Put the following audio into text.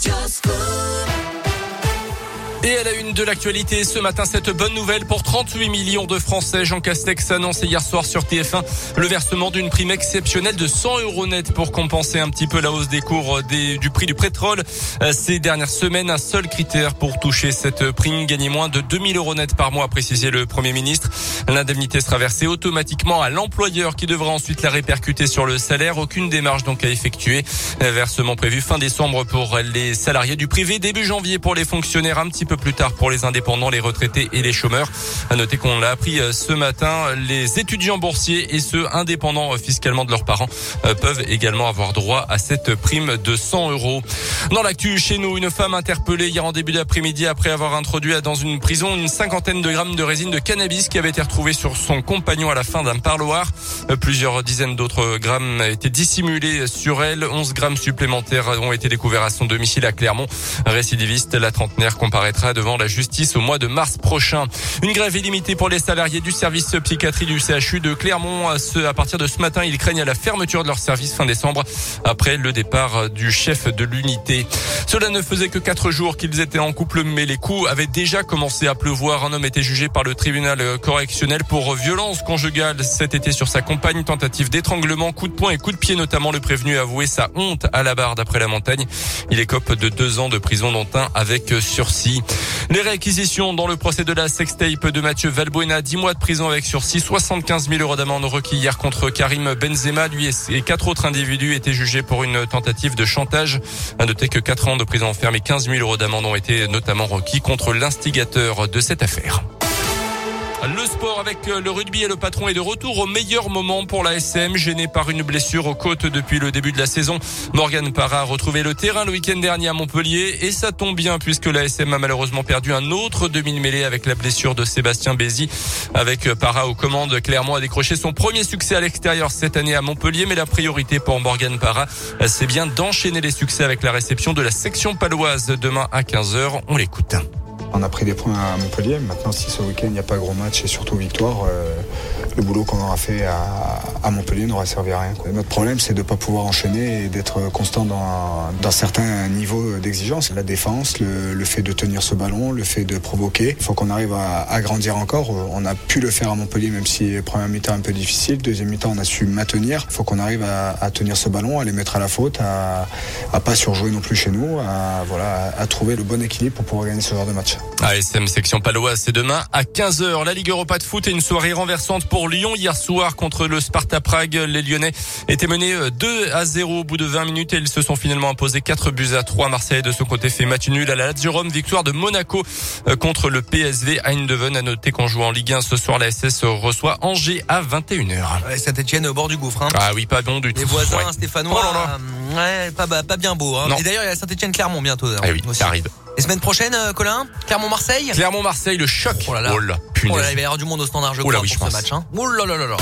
just Et à la une de l'actualité, ce matin, cette bonne nouvelle pour 38 millions de Français. Jean Castex annonce hier soir sur TF1 le versement d'une prime exceptionnelle de 100 euros net pour compenser un petit peu la hausse des cours des, du prix du pétrole. Euh, ces dernières semaines, un seul critère pour toucher cette prime, gagner moins de 2000 euros net par mois, a précisé le Premier ministre. L'indemnité sera versée automatiquement à l'employeur qui devra ensuite la répercuter sur le salaire. Aucune démarche donc à effectuer. Versement prévu fin décembre pour les salariés du privé, début janvier pour les fonctionnaires un petit peu plus tard pour les indépendants, les retraités et les chômeurs. À noter qu'on l'a appris euh, ce matin, les étudiants boursiers et ceux indépendants euh, fiscalement de leurs parents euh, peuvent également avoir droit à cette prime de 100 euros. Dans l'actu chez nous, une femme interpellée hier en début d'après-midi après avoir introduit dans une prison une cinquantaine de grammes de résine de cannabis qui avait été retrouvée sur son compagnon à la fin d'un parloir. Plusieurs dizaines d'autres grammes étaient dissimulés sur elle. 11 grammes supplémentaires ont été découverts à son domicile à Clermont. Récidiviste, la trentenaire comparaîtra devant la justice au mois de mars prochain. Une grève illimitée pour les salariés du service psychiatrie du CHU de Clermont. À partir de ce matin, ils craignent la fermeture de leur service fin décembre après le départ du chef de l'unité. Cela ne faisait que quatre jours qu'ils étaient en couple, mais les coups avaient déjà commencé à pleuvoir. Un homme était jugé par le tribunal correctionnel pour violence conjugale cet été sur sa compagne, tentative d'étranglement, coup de poing et coup de pied notamment. Le prévenu a avoué sa honte à la barre d'après la montagne. Il écope de deux ans de prison dont un avec sursis. Les réquisitions dans le procès de la sextape de Mathieu Valbuena, 10 mois de prison avec sursis, 75 000 euros d'amende requis hier contre Karim Benzema. Lui et quatre autres individus étaient jugés pour une tentative de chantage. À noter que 4 ans de prison ferme et 15 000 euros d'amende ont été notamment requis contre l'instigateur de cette affaire. Le sport avec euh, le rugby et le patron est de retour au meilleur moment pour la SM, gêné par une blessure aux côtes depuis le début de la saison. Morgan Parra a retrouvé le terrain le week-end dernier à Montpellier et ça tombe bien puisque la SM a malheureusement perdu un autre demi-mêlée avec la blessure de Sébastien Bézi. Avec euh, Parra aux commandes, Clermont a décroché son premier succès à l'extérieur cette année à Montpellier, mais la priorité pour Morgan Parra, c'est bien d'enchaîner les succès avec la réception de la section paloise demain à 15h. On l'écoute. On a pris des points à Montpellier. Maintenant, si ce week-end il n'y a pas gros match et surtout victoire, euh, le boulot qu'on aura fait à, Montpellier n'aura servi à rien. Notre problème, c'est de ne pas pouvoir enchaîner et d'être constant dans, certains niveaux d'exigence. La défense, le, fait de tenir ce ballon, le fait de provoquer. Il faut qu'on arrive à, grandir encore. On a pu le faire à Montpellier, même si première mi-temps un peu difficile. Deuxième mi-temps, on a su maintenir. Il faut qu'on arrive à, tenir ce ballon, à les mettre à la faute, à, à pas surjouer non plus chez nous, voilà, à trouver le bon équilibre pour pouvoir gagner ce genre de match. ASM section Paloise, c'est demain à 15h. La Ligue Europa de foot et une soirée renversante pour Lyon hier soir contre le Sparta Prague. Les Lyonnais étaient menés 2 euh, à 0 au bout de 20 minutes et ils se sont finalement imposés 4 buts à 3. Marseille de son côté fait match nul à la Lazio Rome. Victoire de Monaco euh, contre le PSV Eindhoven. À noter qu'on joue en Ligue 1 ce soir. La SS reçoit Angers à 21h. Saint-Etienne au bord du gouffre. Hein. Ah oui, pas bon du tout. Les voisins stéphanois. Oh ouais, pas, pas bien beau. Hein. Et d'ailleurs, il y a Saint-Etienne Clermont bientôt. Ah oui, ça arrive. Et semaine prochaine, euh, Colin Clermont-Marseille Clermont-Marseille, le choc. Oh là là. Oh là, oh là, il va y avoir du monde au standard, je crois, pour ce match. Hein. Oh là là là là.